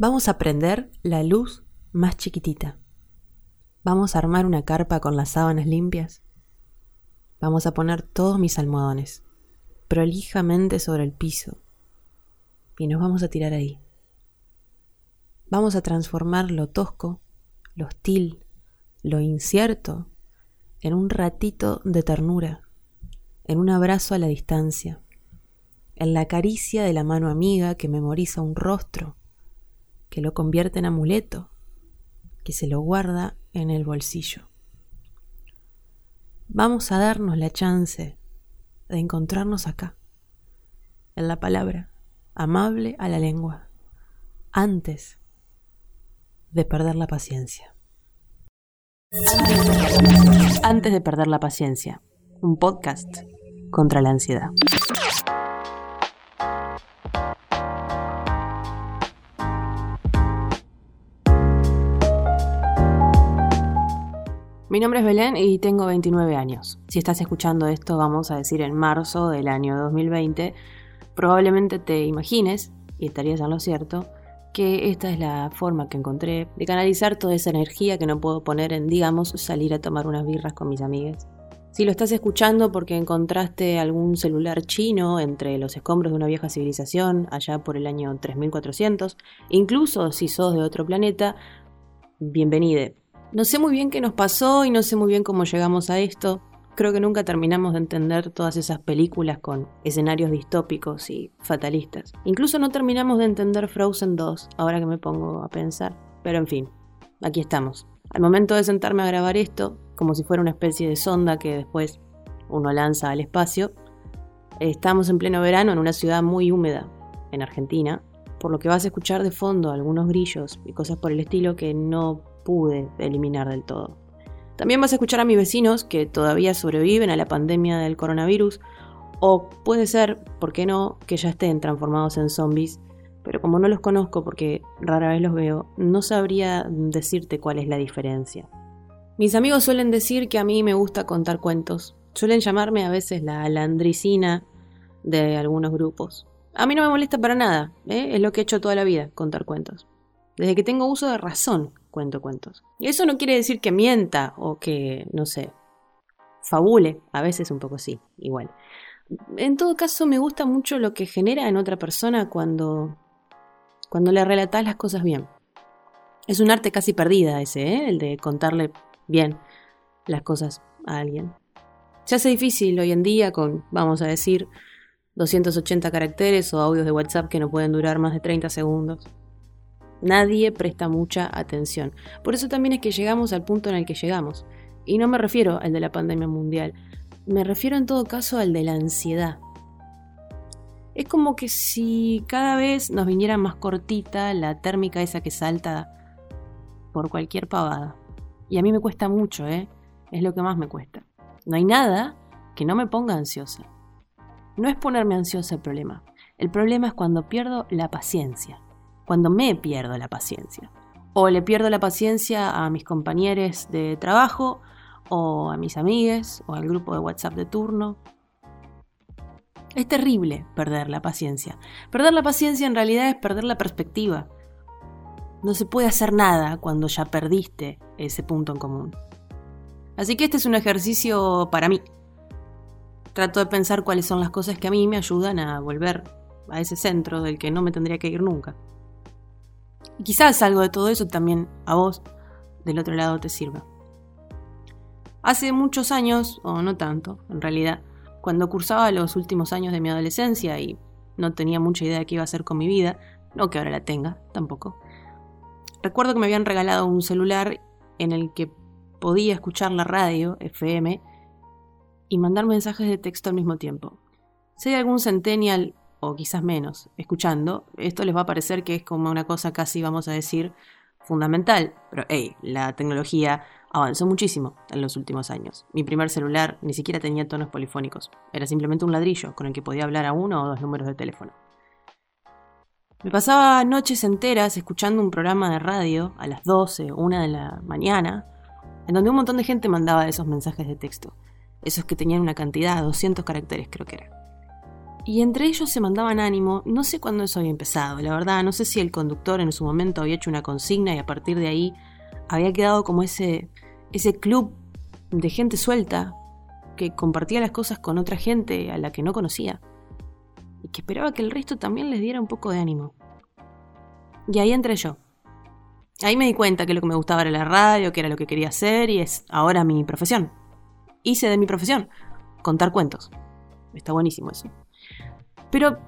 Vamos a prender la luz más chiquitita. Vamos a armar una carpa con las sábanas limpias. Vamos a poner todos mis almohadones prolijamente sobre el piso y nos vamos a tirar ahí. Vamos a transformar lo tosco, lo hostil, lo incierto en un ratito de ternura, en un abrazo a la distancia, en la caricia de la mano amiga que memoriza un rostro, que lo convierte en amuleto, que se lo guarda en el bolsillo. Vamos a darnos la chance de encontrarnos acá, en la palabra, amable a la lengua, antes de perder la paciencia. Antes de perder la paciencia, un podcast contra la ansiedad. Mi nombre es Belén y tengo 29 años. Si estás escuchando esto, vamos a decir en marzo del año 2020, probablemente te imagines, y estarías en lo cierto, que esta es la forma que encontré de canalizar toda esa energía que no puedo poner en, digamos, salir a tomar unas birras con mis amigas. Si lo estás escuchando porque encontraste algún celular chino entre los escombros de una vieja civilización allá por el año 3400, incluso si sos de otro planeta, bienvenide. No sé muy bien qué nos pasó y no sé muy bien cómo llegamos a esto. Creo que nunca terminamos de entender todas esas películas con escenarios distópicos y fatalistas. Incluso no terminamos de entender Frozen 2, ahora que me pongo a pensar. Pero en fin, aquí estamos. Al momento de sentarme a grabar esto, como si fuera una especie de sonda que después uno lanza al espacio, estamos en pleno verano en una ciudad muy húmeda, en Argentina, por lo que vas a escuchar de fondo algunos grillos y cosas por el estilo que no pude eliminar del todo. También vas a escuchar a mis vecinos que todavía sobreviven a la pandemia del coronavirus, o puede ser, ¿por qué no?, que ya estén transformados en zombies, pero como no los conozco porque rara vez los veo, no sabría decirte cuál es la diferencia. Mis amigos suelen decir que a mí me gusta contar cuentos, suelen llamarme a veces la landricina de algunos grupos. A mí no me molesta para nada, ¿eh? es lo que he hecho toda la vida, contar cuentos. Desde que tengo uso de razón, cuento cuentos. Y eso no quiere decir que mienta o que, no sé, fabule, a veces un poco sí, igual. En todo caso, me gusta mucho lo que genera en otra persona cuando, cuando le relatas las cosas bien. Es un arte casi perdida ese, ¿eh? el de contarle bien las cosas a alguien. Se hace difícil hoy en día con, vamos a decir, 280 caracteres o audios de WhatsApp que no pueden durar más de 30 segundos. Nadie presta mucha atención. Por eso también es que llegamos al punto en el que llegamos. Y no me refiero al de la pandemia mundial, me refiero en todo caso al de la ansiedad. Es como que si cada vez nos viniera más cortita la térmica esa que salta por cualquier pavada. Y a mí me cuesta mucho, ¿eh? Es lo que más me cuesta. No hay nada que no me ponga ansiosa. No es ponerme ansiosa el problema. El problema es cuando pierdo la paciencia cuando me pierdo la paciencia. O le pierdo la paciencia a mis compañeros de trabajo, o a mis amigues, o al grupo de WhatsApp de turno. Es terrible perder la paciencia. Perder la paciencia en realidad es perder la perspectiva. No se puede hacer nada cuando ya perdiste ese punto en común. Así que este es un ejercicio para mí. Trato de pensar cuáles son las cosas que a mí me ayudan a volver a ese centro del que no me tendría que ir nunca. Y quizás algo de todo eso también a vos del otro lado te sirva. Hace muchos años, o no tanto, en realidad, cuando cursaba los últimos años de mi adolescencia y no tenía mucha idea de qué iba a hacer con mi vida, no que ahora la tenga, tampoco. Recuerdo que me habían regalado un celular en el que podía escuchar la radio, FM, y mandar mensajes de texto al mismo tiempo. Si hay algún centennial o quizás menos, escuchando, esto les va a parecer que es como una cosa casi, vamos a decir, fundamental. Pero, hey, la tecnología avanzó muchísimo en los últimos años. Mi primer celular ni siquiera tenía tonos polifónicos. Era simplemente un ladrillo con el que podía hablar a uno o dos números de teléfono. Me pasaba noches enteras escuchando un programa de radio a las 12 o 1 de la mañana, en donde un montón de gente mandaba esos mensajes de texto. Esos que tenían una cantidad, 200 caracteres creo que era. Y entre ellos se mandaban ánimo, no sé cuándo eso había empezado, la verdad, no sé si el conductor en su momento había hecho una consigna y a partir de ahí había quedado como ese, ese club de gente suelta que compartía las cosas con otra gente a la que no conocía y que esperaba que el resto también les diera un poco de ánimo. Y ahí entré yo. Ahí me di cuenta que lo que me gustaba era la radio, que era lo que quería hacer y es ahora mi profesión. Hice de mi profesión contar cuentos. Está buenísimo eso. Pero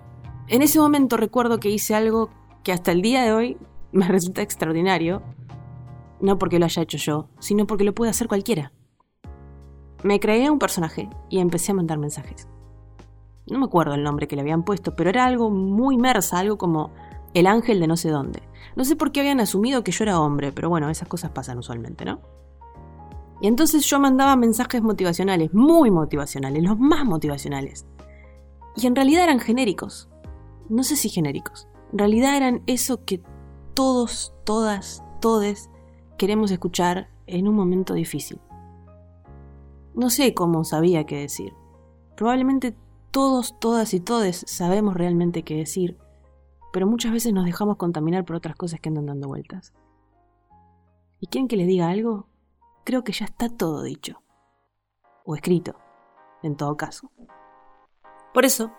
en ese momento recuerdo que hice algo que hasta el día de hoy me resulta extraordinario. No porque lo haya hecho yo, sino porque lo puede hacer cualquiera. Me creé un personaje y empecé a mandar mensajes. No me acuerdo el nombre que le habían puesto, pero era algo muy mersa, algo como el ángel de no sé dónde. No sé por qué habían asumido que yo era hombre, pero bueno, esas cosas pasan usualmente, ¿no? Y entonces yo mandaba mensajes motivacionales, muy motivacionales, los más motivacionales. Y en realidad eran genéricos. No sé si genéricos. En realidad eran eso que todos, todas, todes queremos escuchar en un momento difícil. No sé cómo sabía qué decir. Probablemente todos, todas y todes sabemos realmente qué decir, pero muchas veces nos dejamos contaminar por otras cosas que andan dando vueltas. ¿Y quieren que les diga algo? Creo que ya está todo dicho. O escrito, en todo caso. Por eso,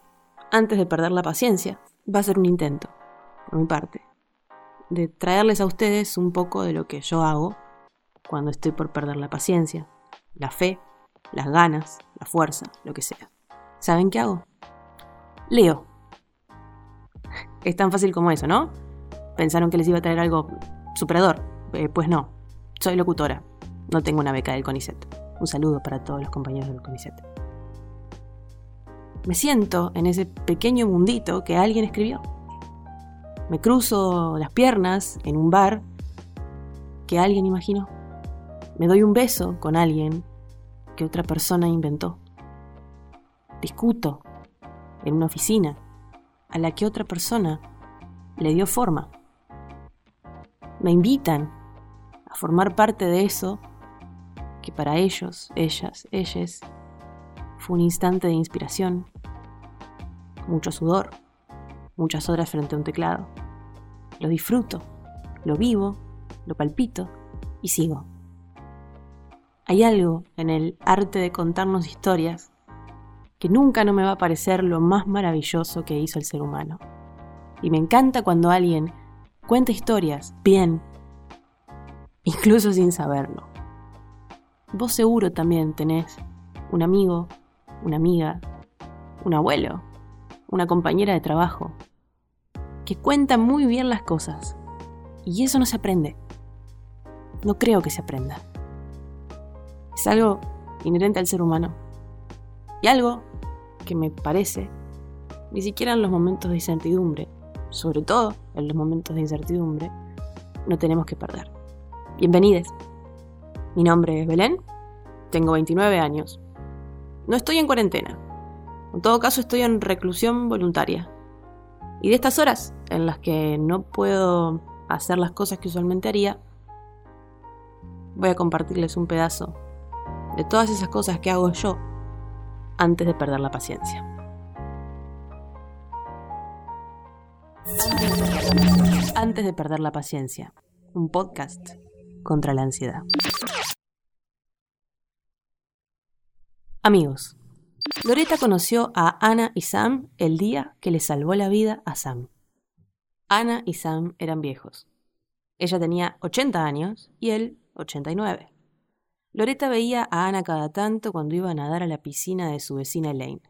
antes de perder la paciencia, va a ser un intento, por mi parte, de traerles a ustedes un poco de lo que yo hago cuando estoy por perder la paciencia, la fe, las ganas, la fuerza, lo que sea. ¿Saben qué hago? Leo. Es tan fácil como eso, ¿no? Pensaron que les iba a traer algo superador. Eh, pues no. Soy locutora. No tengo una beca del CONICET. Un saludo para todos los compañeros del CONICET me siento en ese pequeño mundito que alguien escribió. Me cruzo las piernas en un bar que alguien imaginó. Me doy un beso con alguien que otra persona inventó. Discuto en una oficina a la que otra persona le dio forma. Me invitan a formar parte de eso que para ellos, ellas, ellas, fue un instante de inspiración, mucho sudor, muchas horas frente a un teclado. Lo disfruto, lo vivo, lo palpito y sigo. Hay algo en el arte de contarnos historias que nunca no me va a parecer lo más maravilloso que hizo el ser humano. Y me encanta cuando alguien cuenta historias bien, incluso sin saberlo. Vos seguro también tenés un amigo, una amiga, un abuelo, una compañera de trabajo, que cuenta muy bien las cosas. Y eso no se aprende. No creo que se aprenda. Es algo inherente al ser humano. Y algo que me parece, ni siquiera en los momentos de incertidumbre, sobre todo en los momentos de incertidumbre, no tenemos que perder. Bienvenidos. Mi nombre es Belén, tengo 29 años. No estoy en cuarentena, en todo caso, estoy en reclusión voluntaria. Y de estas horas en las que no puedo hacer las cosas que usualmente haría, voy a compartirles un pedazo de todas esas cosas que hago yo antes de perder la paciencia. Antes de perder la paciencia, un podcast contra la ansiedad. Amigos, Loreta conoció a Ana y Sam el día que le salvó la vida a Sam. Ana y Sam eran viejos. Ella tenía 80 años y él 89. Loreta veía a Ana cada tanto cuando iba a nadar a la piscina de su vecina Elaine.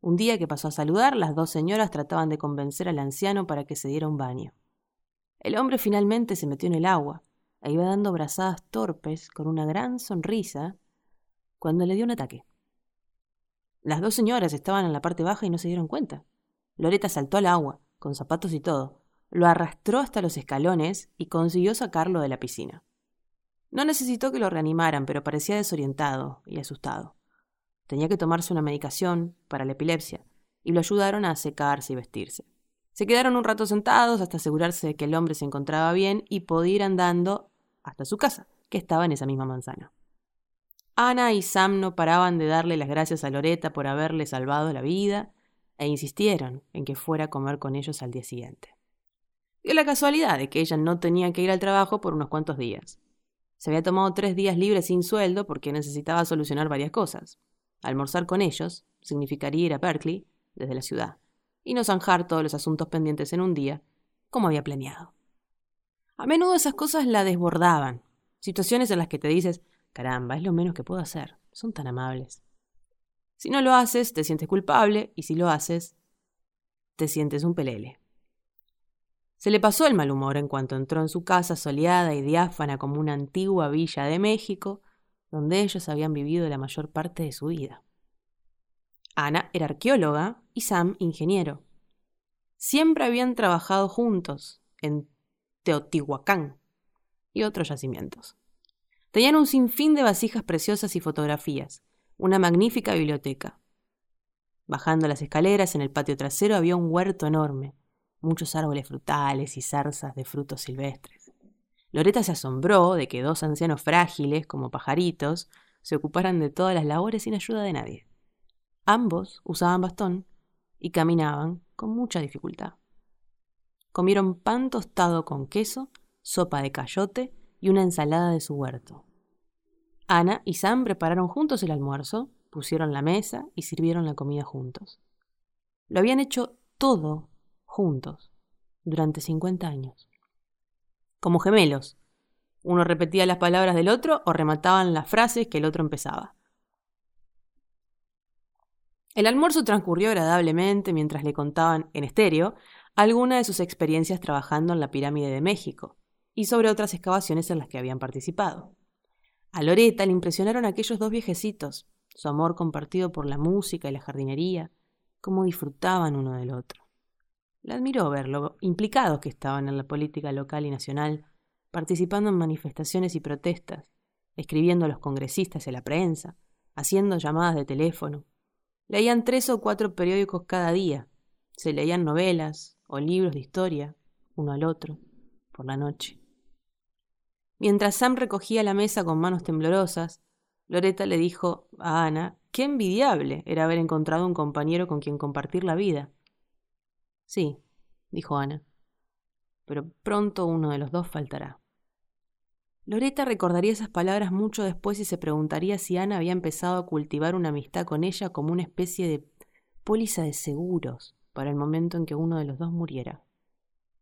Un día que pasó a saludar, las dos señoras trataban de convencer al anciano para que se diera un baño. El hombre finalmente se metió en el agua e iba dando brazadas torpes con una gran sonrisa cuando le dio un ataque. Las dos señoras estaban en la parte baja y no se dieron cuenta. Loreta saltó al agua, con zapatos y todo, lo arrastró hasta los escalones y consiguió sacarlo de la piscina. No necesitó que lo reanimaran, pero parecía desorientado y asustado. Tenía que tomarse una medicación para la epilepsia, y lo ayudaron a secarse y vestirse. Se quedaron un rato sentados hasta asegurarse de que el hombre se encontraba bien y podía ir andando hasta su casa, que estaba en esa misma manzana. Ana y Sam no paraban de darle las gracias a Loreta por haberle salvado la vida, e insistieron en que fuera a comer con ellos al día siguiente. Dio la casualidad de que ella no tenía que ir al trabajo por unos cuantos días. Se había tomado tres días libres sin sueldo porque necesitaba solucionar varias cosas. Almorzar con ellos significaría ir a Berkeley, desde la ciudad, y no zanjar todos los asuntos pendientes en un día, como había planeado. A menudo esas cosas la desbordaban, situaciones en las que te dices, caramba, es lo menos que puedo hacer, son tan amables. Si no lo haces, te sientes culpable, y si lo haces, te sientes un pelele. Se le pasó el mal humor en cuanto entró en su casa soleada y diáfana como una antigua villa de México, donde ellos habían vivido la mayor parte de su vida. Ana era arqueóloga y Sam ingeniero. Siempre habían trabajado juntos en Teotihuacán y otros yacimientos. Tenían un sinfín de vasijas preciosas y fotografías, una magnífica biblioteca. Bajando las escaleras en el patio trasero había un huerto enorme, muchos árboles frutales y zarzas de frutos silvestres. Loreta se asombró de que dos ancianos frágiles, como pajaritos, se ocuparan de todas las labores sin ayuda de nadie. Ambos usaban bastón y caminaban con mucha dificultad. Comieron pan tostado con queso, sopa de cayote y una ensalada de su huerto. Ana y Sam prepararon juntos el almuerzo, pusieron la mesa y sirvieron la comida juntos. Lo habían hecho todo juntos durante 50 años. Como gemelos. Uno repetía las palabras del otro o remataban las frases que el otro empezaba. El almuerzo transcurrió agradablemente mientras le contaban en estéreo alguna de sus experiencias trabajando en la pirámide de México y sobre otras excavaciones en las que habían participado. A Loreta le impresionaron aquellos dos viejecitos, su amor compartido por la música y la jardinería, cómo disfrutaban uno del otro. Le admiró ver lo implicados que estaban en la política local y nacional, participando en manifestaciones y protestas, escribiendo a los congresistas y a la prensa, haciendo llamadas de teléfono. Leían tres o cuatro periódicos cada día, se leían novelas o libros de historia, uno al otro, por la noche. Mientras Sam recogía la mesa con manos temblorosas, Loreta le dijo a Ana qué envidiable era haber encontrado un compañero con quien compartir la vida. Sí, dijo Ana, pero pronto uno de los dos faltará. Loreta recordaría esas palabras mucho después y se preguntaría si Ana había empezado a cultivar una amistad con ella como una especie de póliza de seguros para el momento en que uno de los dos muriera.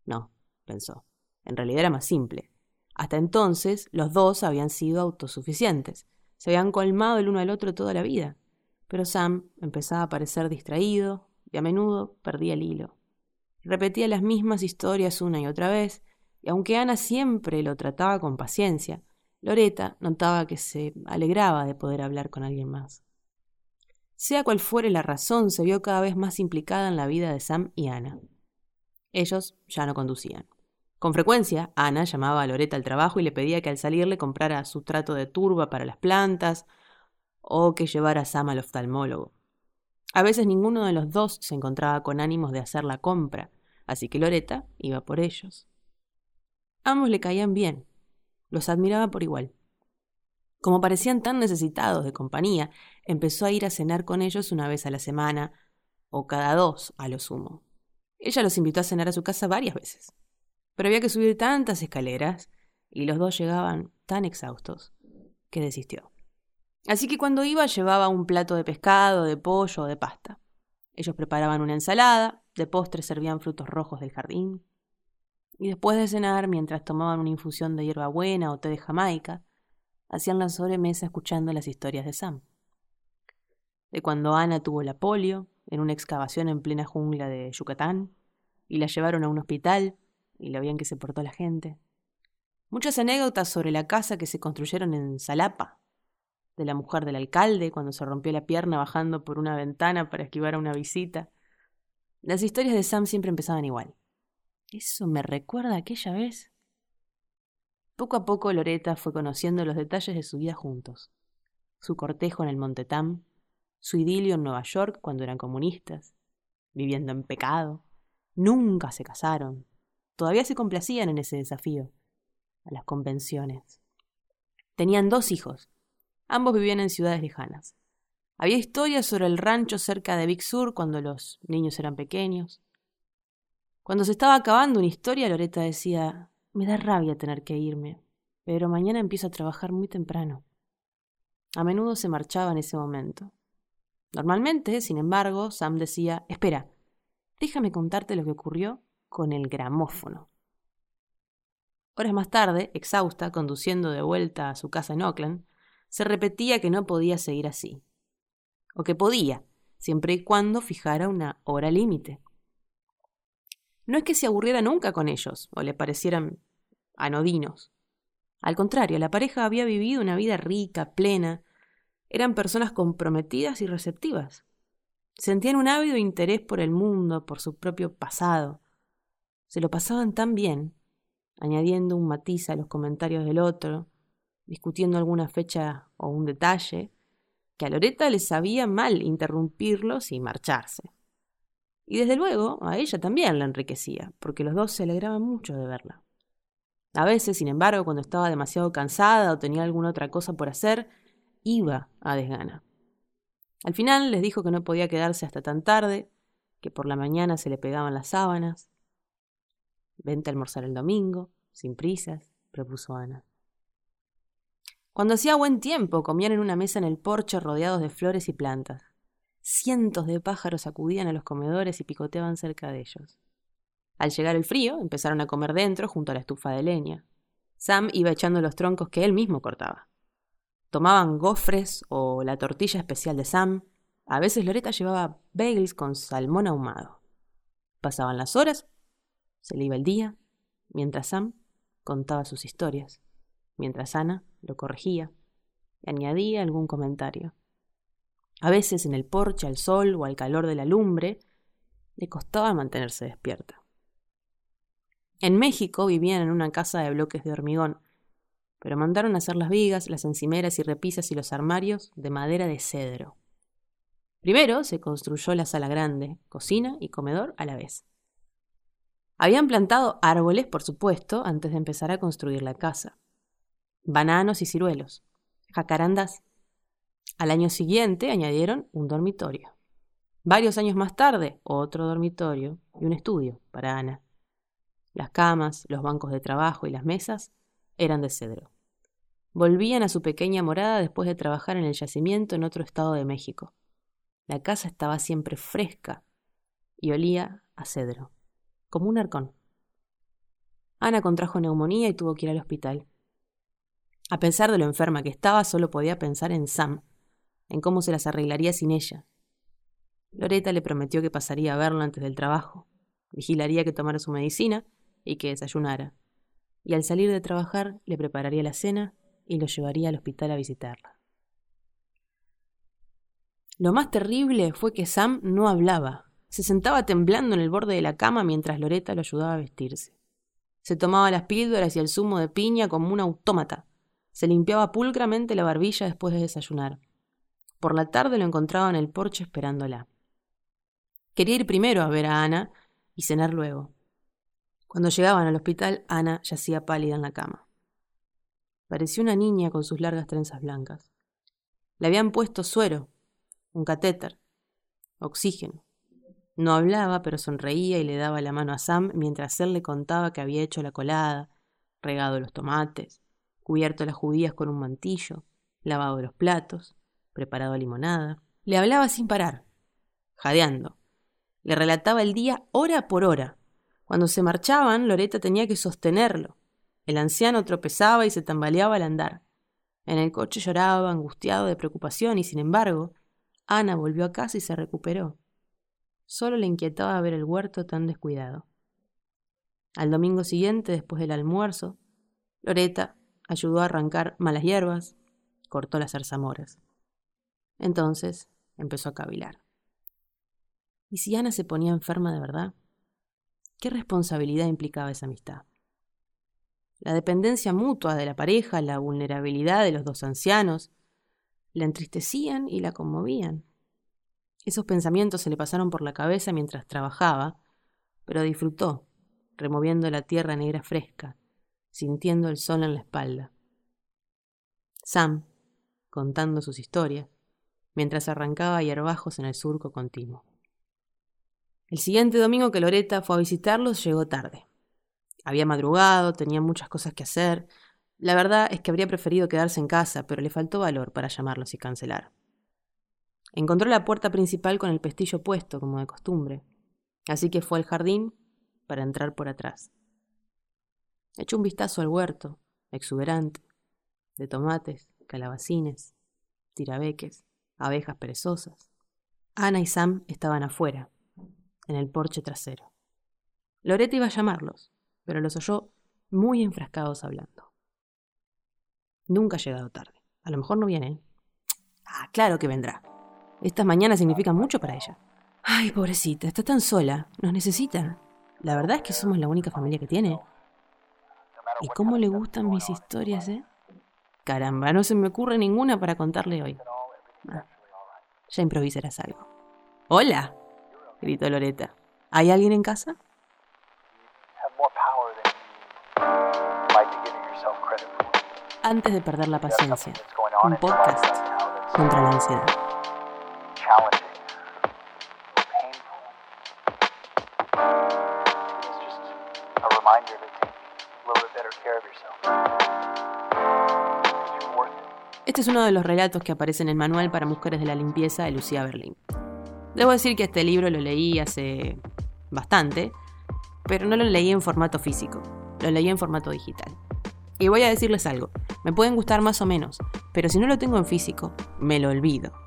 No, pensó. En realidad era más simple. Hasta entonces, los dos habían sido autosuficientes, se habían colmado el uno al otro toda la vida. Pero Sam empezaba a parecer distraído y a menudo perdía el hilo. Repetía las mismas historias una y otra vez, y aunque Ana siempre lo trataba con paciencia, Loreta notaba que se alegraba de poder hablar con alguien más. Sea cual fuere la razón, se vio cada vez más implicada en la vida de Sam y Ana. Ellos ya no conducían. Con frecuencia, Ana llamaba a Loreta al trabajo y le pedía que al salir le comprara sustrato de turba para las plantas o que llevara a Sam al oftalmólogo. A veces ninguno de los dos se encontraba con ánimos de hacer la compra, así que Loreta iba por ellos. Ambos le caían bien, los admiraba por igual. Como parecían tan necesitados de compañía, empezó a ir a cenar con ellos una vez a la semana, o cada dos a lo sumo. Ella los invitó a cenar a su casa varias veces pero había que subir tantas escaleras y los dos llegaban tan exhaustos que desistió. Así que cuando iba llevaba un plato de pescado, de pollo o de pasta. Ellos preparaban una ensalada, de postre servían frutos rojos del jardín. Y después de cenar, mientras tomaban una infusión de hierbabuena o té de Jamaica, hacían la sobremesa escuchando las historias de Sam. De cuando Ana tuvo la polio en una excavación en plena jungla de Yucatán y la llevaron a un hospital y lo bien que se portó la gente. Muchas anécdotas sobre la casa que se construyeron en Salapa, de la mujer del alcalde cuando se rompió la pierna bajando por una ventana para esquivar a una visita. Las historias de Sam siempre empezaban igual. Eso me recuerda a aquella vez. Poco a poco Loreta fue conociendo los detalles de su vida juntos. Su cortejo en el Monte Tam, su idilio en Nueva York cuando eran comunistas, viviendo en pecado. Nunca se casaron, todavía se complacían en ese desafío, a las convenciones. Tenían dos hijos. Ambos vivían en ciudades lejanas. Había historias sobre el rancho cerca de Big Sur cuando los niños eran pequeños. Cuando se estaba acabando una historia, Loreta decía, me da rabia tener que irme, pero mañana empiezo a trabajar muy temprano. A menudo se marchaba en ese momento. Normalmente, sin embargo, Sam decía, espera, déjame contarte lo que ocurrió con el gramófono. Horas más tarde, exhausta, conduciendo de vuelta a su casa en Oakland, se repetía que no podía seguir así. O que podía, siempre y cuando fijara una hora límite. No es que se aburriera nunca con ellos o le parecieran anodinos. Al contrario, la pareja había vivido una vida rica, plena. Eran personas comprometidas y receptivas. Sentían un ávido interés por el mundo, por su propio pasado. Se lo pasaban tan bien, añadiendo un matiz a los comentarios del otro, discutiendo alguna fecha o un detalle, que a Loreta le sabía mal interrumpirlos y marcharse. Y desde luego a ella también la enriquecía, porque los dos se alegraban mucho de verla. A veces, sin embargo, cuando estaba demasiado cansada o tenía alguna otra cosa por hacer, iba a desgana. Al final les dijo que no podía quedarse hasta tan tarde, que por la mañana se le pegaban las sábanas. Vente a almorzar el domingo, sin prisas, propuso Ana. Cuando hacía buen tiempo, comían en una mesa en el porche rodeados de flores y plantas. Cientos de pájaros acudían a los comedores y picoteaban cerca de ellos. Al llegar el frío, empezaron a comer dentro, junto a la estufa de leña. Sam iba echando los troncos que él mismo cortaba. Tomaban gofres o la tortilla especial de Sam. A veces Loreta llevaba bagels con salmón ahumado. Pasaban las horas, se le iba el día, mientras Sam contaba sus historias, mientras Ana lo corregía y añadía algún comentario. A veces en el porche, al sol o al calor de la lumbre, le costaba mantenerse despierta. En México vivían en una casa de bloques de hormigón, pero mandaron a hacer las vigas, las encimeras y repisas y los armarios de madera de cedro. Primero se construyó la sala grande, cocina y comedor a la vez. Habían plantado árboles, por supuesto, antes de empezar a construir la casa. Bananos y ciruelos, jacarandas al año siguiente añadieron un dormitorio. Varios años más tarde, otro dormitorio y un estudio para Ana. Las camas, los bancos de trabajo y las mesas eran de cedro. Volvían a su pequeña morada después de trabajar en el yacimiento en otro estado de México. La casa estaba siempre fresca y olía a cedro, como un arcón. Ana contrajo neumonía y tuvo que ir al hospital. A pesar de lo enferma que estaba, solo podía pensar en Sam, en cómo se las arreglaría sin ella. Loreta le prometió que pasaría a verlo antes del trabajo, vigilaría que tomara su medicina y que desayunara, y al salir de trabajar le prepararía la cena y lo llevaría al hospital a visitarla. Lo más terrible fue que Sam no hablaba. Se sentaba temblando en el borde de la cama mientras Loreta lo ayudaba a vestirse. Se tomaba las píldoras y el zumo de piña como un autómata. Se limpiaba pulcramente la barbilla después de desayunar. Por la tarde lo encontraba en el porche esperándola. Quería ir primero a ver a Ana y cenar luego. Cuando llegaban al hospital, Ana yacía pálida en la cama. Parecía una niña con sus largas trenzas blancas. Le habían puesto suero, un catéter, oxígeno. No hablaba, pero sonreía y le daba la mano a Sam mientras él le contaba que había hecho la colada, regado los tomates, cubierto las judías con un mantillo, lavado los platos, preparado limonada. Le hablaba sin parar, jadeando. Le relataba el día hora por hora. Cuando se marchaban, Loreta tenía que sostenerlo. El anciano tropezaba y se tambaleaba al andar. En el coche lloraba, angustiado de preocupación, y sin embargo, Ana volvió a casa y se recuperó. Solo le inquietaba ver el huerto tan descuidado. Al domingo siguiente, después del almuerzo, Loreta ayudó a arrancar malas hierbas, cortó las zarzamoras. Entonces empezó a cavilar. ¿Y si Ana se ponía enferma de verdad? ¿Qué responsabilidad implicaba esa amistad? La dependencia mutua de la pareja, la vulnerabilidad de los dos ancianos, la entristecían y la conmovían. Esos pensamientos se le pasaron por la cabeza mientras trabajaba, pero disfrutó, removiendo la tierra negra fresca, sintiendo el sol en la espalda. Sam, contando sus historias, mientras arrancaba hierbajos en el surco continuo. El siguiente domingo que Loreta fue a visitarlos llegó tarde. Había madrugado, tenía muchas cosas que hacer. La verdad es que habría preferido quedarse en casa, pero le faltó valor para llamarlos y cancelar. Encontró la puerta principal con el pestillo puesto, como de costumbre, así que fue al jardín para entrar por atrás. Echó un vistazo al huerto, exuberante, de tomates, calabacines, tirabeques, abejas perezosas. Ana y Sam estaban afuera, en el porche trasero. Loreta iba a llamarlos, pero los oyó muy enfrascados hablando. Nunca ha llegado tarde. A lo mejor no viene. Ah, claro que vendrá. Estas mañanas significan mucho para ella. Ay, pobrecita, está tan sola. Nos necesita. La verdad es que somos la única familia que tiene. ¿Y cómo le gustan mis historias, eh? Caramba, no se me ocurre ninguna para contarle hoy. Ah, ya improvisarás algo. ¡Hola! gritó Loreta. ¿Hay alguien en casa? Antes de perder la paciencia, un podcast contra la ansiedad. Este es uno de los relatos que aparece en el manual para mujeres de la limpieza de Lucía Berlín. Debo decir que este libro lo leí hace bastante, pero no lo leí en formato físico, lo leí en formato digital. Y voy a decirles algo, me pueden gustar más o menos, pero si no lo tengo en físico, me lo olvido.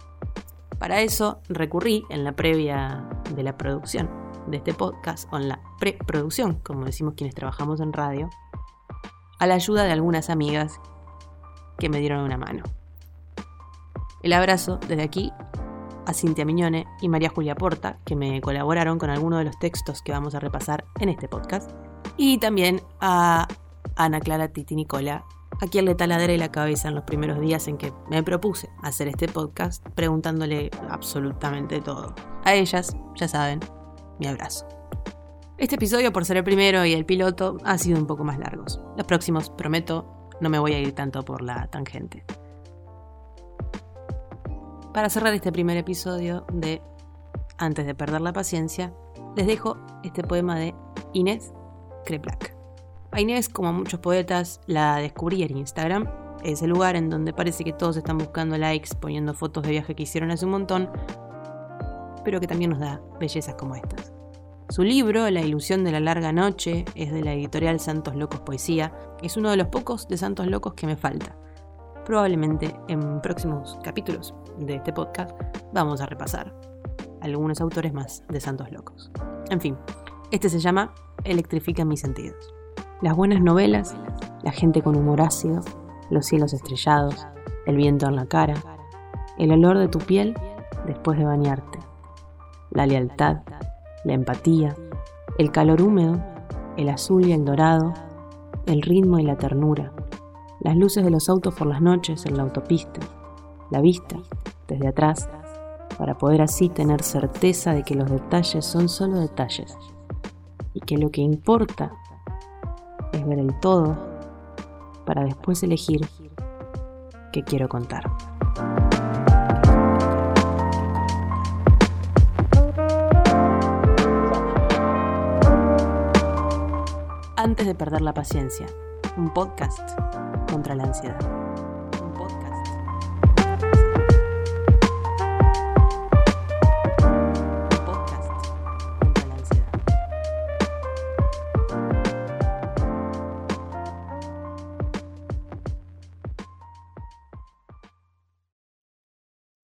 Para eso recurrí en la previa de la producción de este podcast, o en la preproducción, como decimos quienes trabajamos en radio, a la ayuda de algunas amigas que me dieron una mano. El abrazo desde aquí a Cintia Miñone y María Julia Porta, que me colaboraron con algunos de los textos que vamos a repasar en este podcast. Y también a Ana Clara Titi Nicola, a quien le taladré la cabeza en los primeros días en que me propuse hacer este podcast, preguntándole absolutamente todo. A ellas, ya saben, mi abrazo. Este episodio, por ser el primero y el piloto, ha sido un poco más largos. Los próximos, prometo, no me voy a ir tanto por la tangente para cerrar este primer episodio de Antes de perder la paciencia, les dejo este poema de Inés Kreplak. A Inés, como a muchos poetas, la descubrí en Instagram. Es el lugar en donde parece que todos están buscando likes, poniendo fotos de viaje que hicieron hace un montón, pero que también nos da bellezas como estas. Su libro, La ilusión de la larga noche, es de la editorial Santos Locos Poesía. Es uno de los pocos de Santos Locos que me falta. Probablemente en próximos capítulos de este podcast vamos a repasar algunos autores más de Santos Locos. En fin, este se llama Electrifica mis sentidos. Las buenas novelas, la gente con humor ácido, los cielos estrellados, el viento en la cara, el olor de tu piel después de bañarte, la lealtad, la empatía, el calor húmedo, el azul y el dorado, el ritmo y la ternura, las luces de los autos por las noches en la autopista, la vista desde atrás, para poder así tener certeza de que los detalles son solo detalles y que lo que importa ver el todo para después elegir qué quiero contar. Antes de perder la paciencia, un podcast contra la ansiedad.